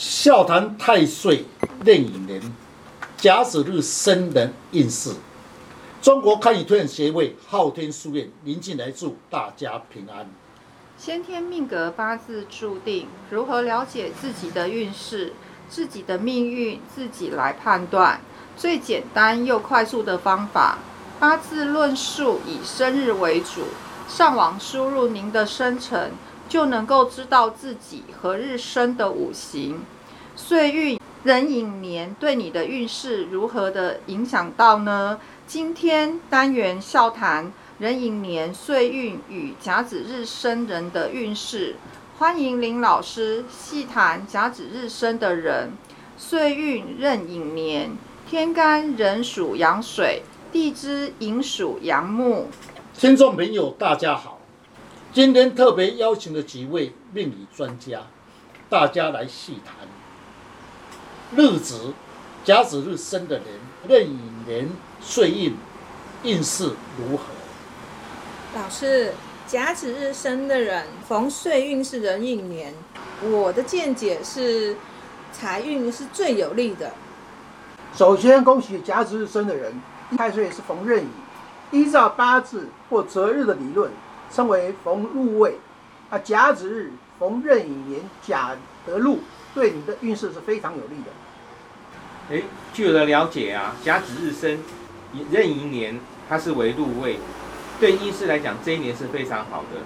笑谈太岁壬寅年甲子日生人运势。中国堪舆推演协会昊天书院林进来祝大家平安。先天命格八字注定，如何了解自己的运势、自己的命运，自己来判断。最简单又快速的方法，八字论述以生日为主，上网输入您的生辰。就能够知道自己和日生的五行、岁运、壬寅年对你的运势如何的影响到呢？今天单元笑谈壬寅年岁运与甲子日生人的运势，欢迎林老师细谈甲子日生的人，岁运壬寅年，天干壬属阳水，地支寅属阳木。听众朋友，大家好。今天特别邀请了几位命理专家，大家来细谈日子甲子日生的人，壬寅年岁运运势如何？老师，甲子日生的人逢岁运是壬寅年，我的见解是财运是最有利的。首先恭喜甲子日生的人，太岁是逢壬寅，依照八字或择日的理论。称为逢禄位，啊，甲子日逢壬寅年甲得禄，对你的运势是非常有利的。哎，据我的了解啊，甲子日生壬寅年，它是为禄位，对运势来讲，这一年是非常好的。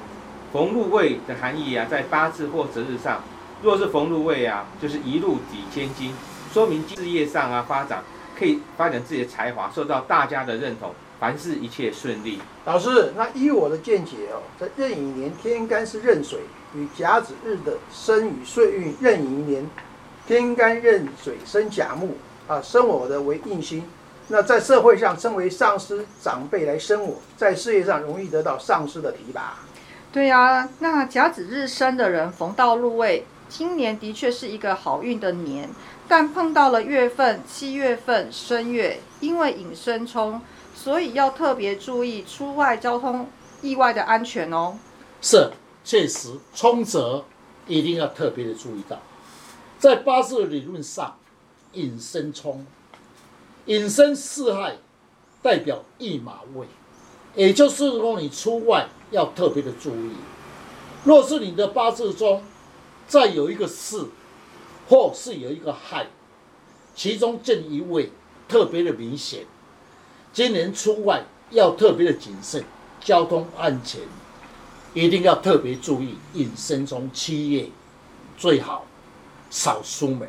逢禄位的含义啊，在八字或择日上，若是逢禄位啊，就是一路抵千金，说明事业上啊发展可以发展自己的才华，受到大家的认同。凡事一切顺利。老师，那依我的见解哦，在壬寅年天干是壬水，与甲子日的生与岁运壬寅年天干壬水生甲木啊，生我的为印星。那在社会上称为上司长辈来生我，在事业上容易得到上司的提拔。对呀，那甲子日生的人逢到入位，今年的确是一个好运的年，但碰到了月份七月份生月，因为引申冲。所以要特别注意出外交通意外的安全哦。是，确实，冲则一定要特别的注意到，在八字理论上，引申冲，引申四害，代表一马位，也就是说你出外要特别的注意。若是你的八字中再有一个四，或是有一个害，其中这一位特别的明显。今年出外要特别的谨慎，交通安全一定要特别注意。隐身中七月最好少出门。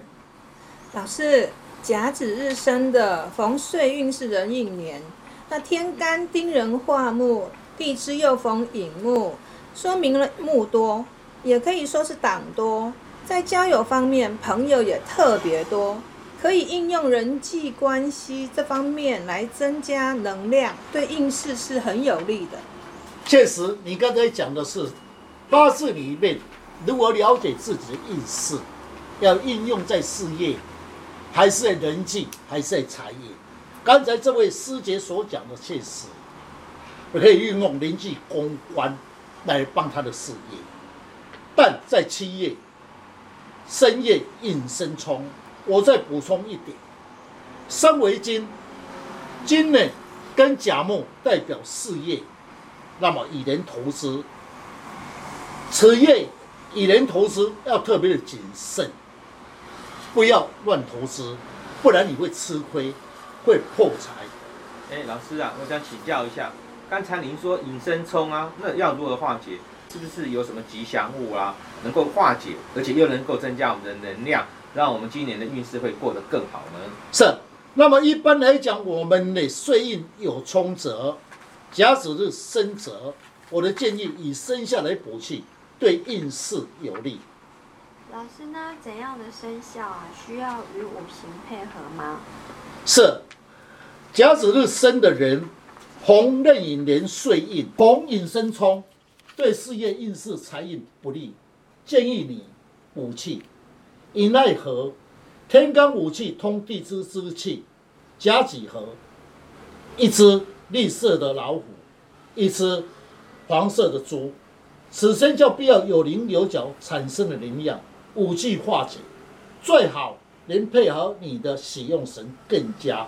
老师，甲子日生的逢岁运是壬寅年，那天干丁壬化木，地支又逢寅木，说明了木多，也可以说是党多。在交友方面，朋友也特别多。可以应用人际关系这方面来增加能量，对应试是很有利的。确实，你刚才讲的是八字里面，如何了解自己的运势，要应用在事业，还是在人际，还是在财业？刚才这位师姐所讲的确实，可以运用人际公关来帮他的事业，但在七月深夜应声冲。我再补充一点，三为金，金呢跟甲木代表事业，那么以人投资，此业以人投资要特别的谨慎，不要乱投资，不然你会吃亏，会破财。哎，老师啊，我想请教一下，刚才您说引申冲啊，那要如何化解？是不是有什么吉祥物啊，能够化解，而且又能够增加我们的能量？让我们今年的运势会过得更好呢？是。那么一般来讲，我们的岁运有冲折，甲子日生折，我的建议以生下来补气，对运势有利。老师，那怎样的生肖啊，需要与五行配合吗？是。甲子日生的人，红壬寅年岁运，红引生冲，对事业运势财运不利，建议你补气。以奈何？天干五气通地支之气，甲己合？一只绿色的老虎，一只黄色的猪，此生就必要有棱有角产生的能量，五气化解，最好能配合你的使用神更加。